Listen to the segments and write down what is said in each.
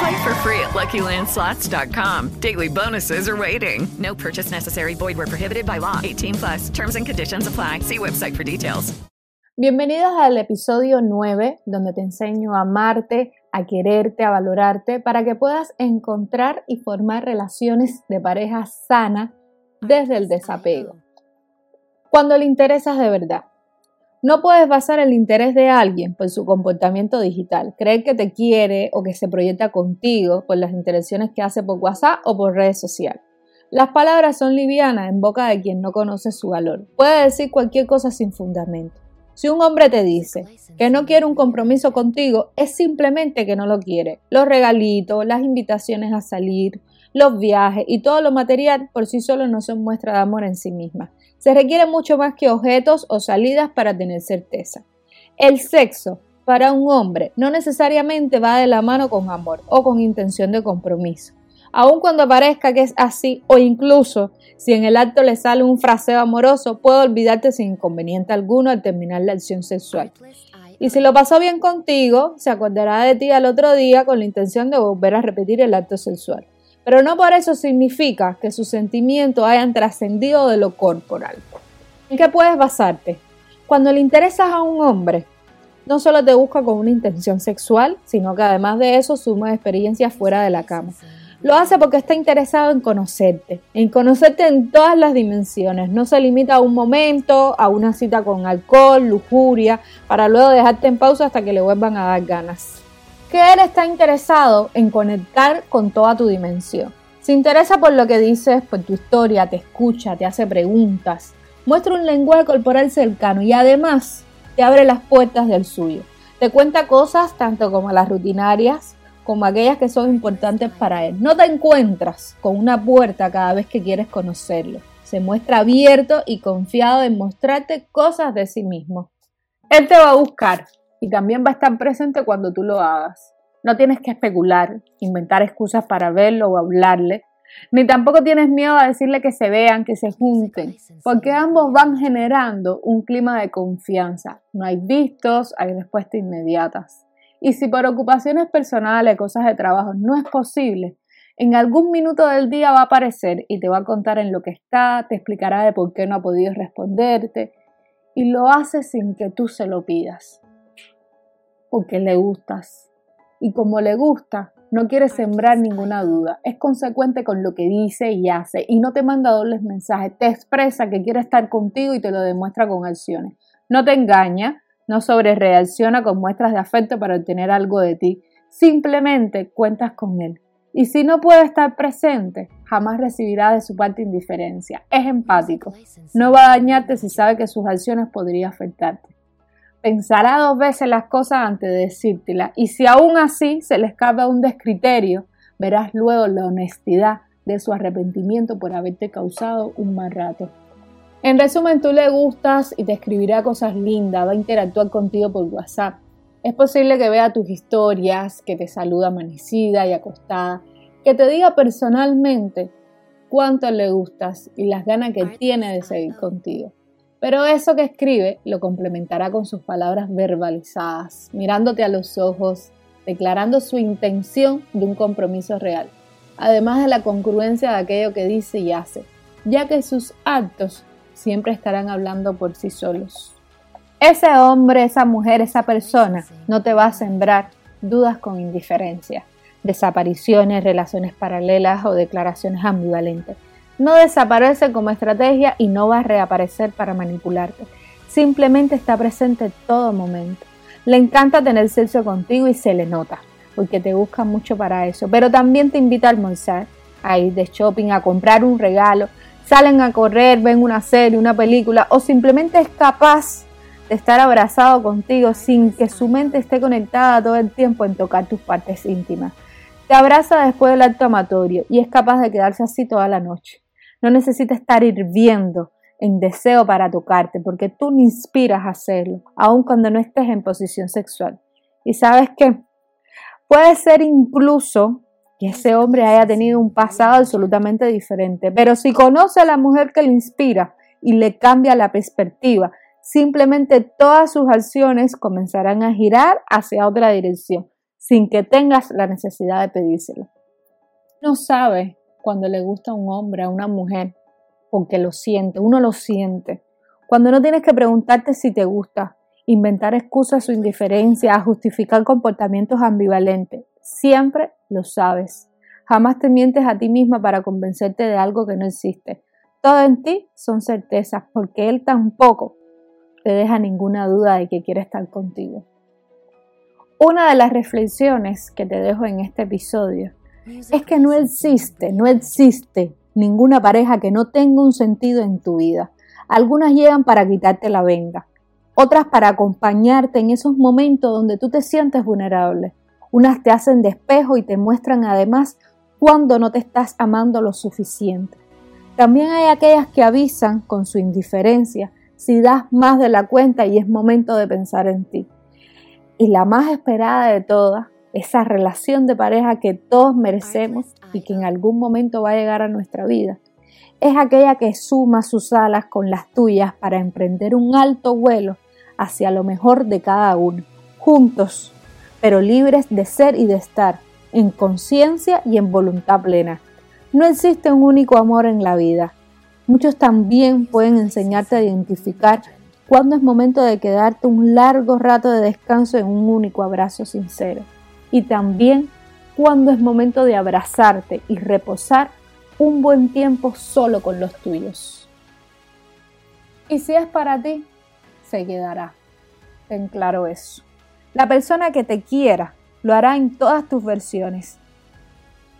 Play for free at LuckyLandSlots.com. Daily bonuses are waiting. No purchase necessary. Were prohibited by law. 18 plus. Terms and conditions apply. See website for details. Bienvenidos al episodio 9, donde te enseño a amarte, a quererte, a valorarte, para que puedas encontrar y formar relaciones de pareja sana desde el desapego. Cuando le interesas de verdad. No puedes basar el interés de alguien por su comportamiento digital, creer que te quiere o que se proyecta contigo por las interacciones que hace por WhatsApp o por redes sociales. Las palabras son livianas en boca de quien no conoce su valor. Puede decir cualquier cosa sin fundamento. Si un hombre te dice que no quiere un compromiso contigo, es simplemente que no lo quiere. Los regalitos, las invitaciones a salir, los viajes y todo lo material por sí solo no son muestra de amor en sí misma. Se requiere mucho más que objetos o salidas para tener certeza. El sexo para un hombre no necesariamente va de la mano con amor o con intención de compromiso. Aun cuando parezca que es así o incluso si en el acto le sale un fraseo amoroso, puede olvidarte sin inconveniente alguno al terminar la acción sexual. Y si lo pasó bien contigo, se acordará de ti al otro día con la intención de volver a repetir el acto sexual pero no por eso significa que sus sentimientos hayan trascendido de lo corporal. ¿En qué puedes basarte? Cuando le interesas a un hombre, no solo te busca con una intención sexual, sino que además de eso suma experiencias fuera de la cama. Lo hace porque está interesado en conocerte, en conocerte en todas las dimensiones. No se limita a un momento, a una cita con alcohol, lujuria, para luego dejarte en pausa hasta que le vuelvan a dar ganas que él está interesado en conectar con toda tu dimensión. Se interesa por lo que dices, por tu historia, te escucha, te hace preguntas, muestra un lenguaje corporal cercano y además te abre las puertas del suyo. Te cuenta cosas tanto como las rutinarias como aquellas que son importantes para él. No te encuentras con una puerta cada vez que quieres conocerlo. Se muestra abierto y confiado en mostrarte cosas de sí mismo. Él te va a buscar, y también va a estar presente cuando tú lo hagas. No tienes que especular, inventar excusas para verlo o hablarle, ni tampoco tienes miedo a decirle que se vean, que se junten, porque ambos van generando un clima de confianza. No hay vistos, hay respuestas inmediatas. Y si por ocupaciones personales, cosas de trabajo, no es posible, en algún minuto del día va a aparecer y te va a contar en lo que está, te explicará de por qué no ha podido responderte y lo hace sin que tú se lo pidas porque le gustas. Y como le gusta, no quiere sembrar ninguna duda. Es consecuente con lo que dice y hace y no te manda dobles mensajes. Te expresa que quiere estar contigo y te lo demuestra con acciones. No te engaña, no sobrereacciona con muestras de afecto para obtener algo de ti. Simplemente cuentas con él. Y si no puede estar presente, jamás recibirá de su parte indiferencia. Es empático. No va a dañarte si sabe que sus acciones podrían afectarte pensará dos veces las cosas antes de decírtela y si aún así se le escapa un descriterio, verás luego la honestidad de su arrepentimiento por haberte causado un mal rato. En resumen, tú le gustas y te escribirá cosas lindas, va a interactuar contigo por WhatsApp. Es posible que vea tus historias, que te saluda amanecida y acostada, que te diga personalmente cuánto le gustas y las ganas que tiene de seguir contigo. Pero eso que escribe lo complementará con sus palabras verbalizadas, mirándote a los ojos, declarando su intención de un compromiso real, además de la congruencia de aquello que dice y hace, ya que sus actos siempre estarán hablando por sí solos. Ese hombre, esa mujer, esa persona no te va a sembrar dudas con indiferencia, desapariciones, relaciones paralelas o declaraciones ambivalentes no desaparece como estrategia y no va a reaparecer para manipularte. simplemente está presente en todo momento. Le encanta tener sexo contigo y se le nota, porque te busca mucho para eso, pero también te invita a almorzar, a ir de shopping, a comprar un regalo, salen a correr, ven una serie, una película o simplemente es capaz de estar abrazado contigo sin que su mente esté conectada todo el tiempo en tocar tus partes íntimas. Te abraza después del acto amatorio y es capaz de quedarse así toda la noche. No necesita estar hirviendo en deseo para tocarte porque tú le inspiras a hacerlo, aun cuando no estés en posición sexual. Y sabes que puede ser incluso que ese hombre haya tenido un pasado absolutamente diferente, pero si conoce a la mujer que le inspira y le cambia la perspectiva, simplemente todas sus acciones comenzarán a girar hacia otra dirección, sin que tengas la necesidad de pedírselo. No sabe cuando le gusta a un hombre, a una mujer, porque lo siente, uno lo siente. Cuando no tienes que preguntarte si te gusta, inventar excusas o indiferencia, justificar comportamientos ambivalentes, siempre lo sabes. Jamás te mientes a ti misma para convencerte de algo que no existe. Todo en ti son certezas, porque Él tampoco te deja ninguna duda de que quiere estar contigo. Una de las reflexiones que te dejo en este episodio es que no existe, no existe ninguna pareja que no tenga un sentido en tu vida. Algunas llegan para quitarte la venga, otras para acompañarte en esos momentos donde tú te sientes vulnerable. Unas te hacen despejo y te muestran además cuando no te estás amando lo suficiente. También hay aquellas que avisan con su indiferencia si das más de la cuenta y es momento de pensar en ti. Y la más esperada de todas, esa relación de pareja que todos merecemos y que en algún momento va a llegar a nuestra vida, es aquella que suma sus alas con las tuyas para emprender un alto vuelo hacia lo mejor de cada uno, juntos, pero libres de ser y de estar, en conciencia y en voluntad plena. No existe un único amor en la vida. Muchos también pueden enseñarte a identificar cuándo es momento de quedarte un largo rato de descanso en un único abrazo sincero. Y también cuándo es momento de abrazarte y reposar un buen tiempo solo con los tuyos. Y si es para ti, se quedará. Ten claro eso. La persona que te quiera lo hará en todas tus versiones.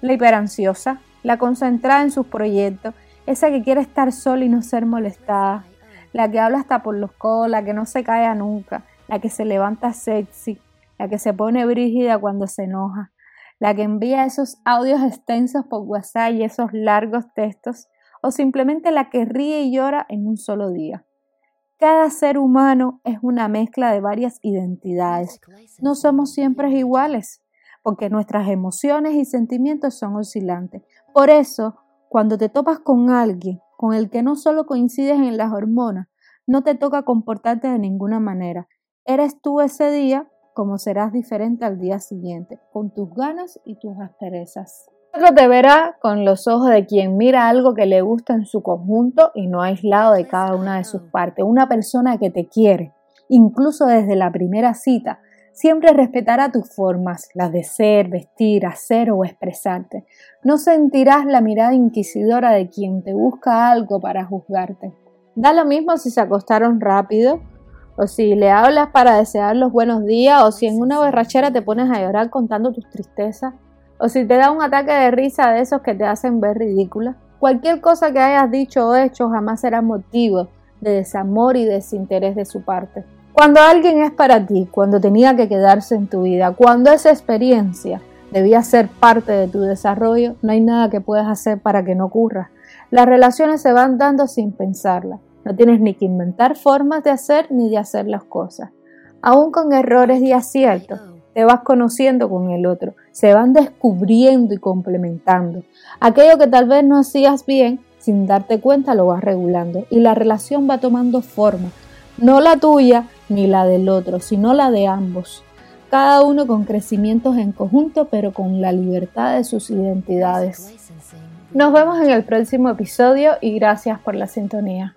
La hiperansiosa, la concentrada en sus proyectos, esa que quiere estar sola y no ser molestada, la que habla hasta por los codos, la que no se calla nunca, la que se levanta sexy, la que se pone brígida cuando se enoja, la que envía esos audios extensos por WhatsApp y esos largos textos, o simplemente la que ríe y llora en un solo día. Cada ser humano es una mezcla de varias identidades. No somos siempre iguales, porque nuestras emociones y sentimientos son oscilantes. Por eso, cuando te topas con alguien con el que no solo coincides en las hormonas, no te toca comportarte de ninguna manera. Eres tú ese día como serás diferente al día siguiente, con tus ganas y tus asperezas. Otro te verá con los ojos de quien mira algo que le gusta en su conjunto y no aislado de cada una de sus partes. Una persona que te quiere, incluso desde la primera cita, siempre respetará tus formas, las de ser, vestir, hacer o expresarte. No sentirás la mirada inquisidora de quien te busca algo para juzgarte. Da lo mismo si se acostaron rápido, o si le hablas para desear los buenos días, o si en una borrachera te pones a llorar contando tus tristezas o si te da un ataque de risa de esos que te hacen ver ridícula. Cualquier cosa que hayas dicho o hecho jamás será motivo de desamor y desinterés de su parte. Cuando alguien es para ti, cuando tenía que quedarse en tu vida, cuando esa experiencia debía ser parte de tu desarrollo, no hay nada que puedas hacer para que no ocurra. Las relaciones se van dando sin pensarlas. No tienes ni que inventar formas de hacer ni de hacer las cosas. Aún con errores y aciertos, te vas conociendo con el otro, se van descubriendo y complementando. Aquello que tal vez no hacías bien, sin darte cuenta lo vas regulando y la relación va tomando forma, no la tuya ni la del otro, sino la de ambos. Cada uno con crecimientos en conjunto, pero con la libertad de sus identidades. Nos vemos en el próximo episodio y gracias por la sintonía.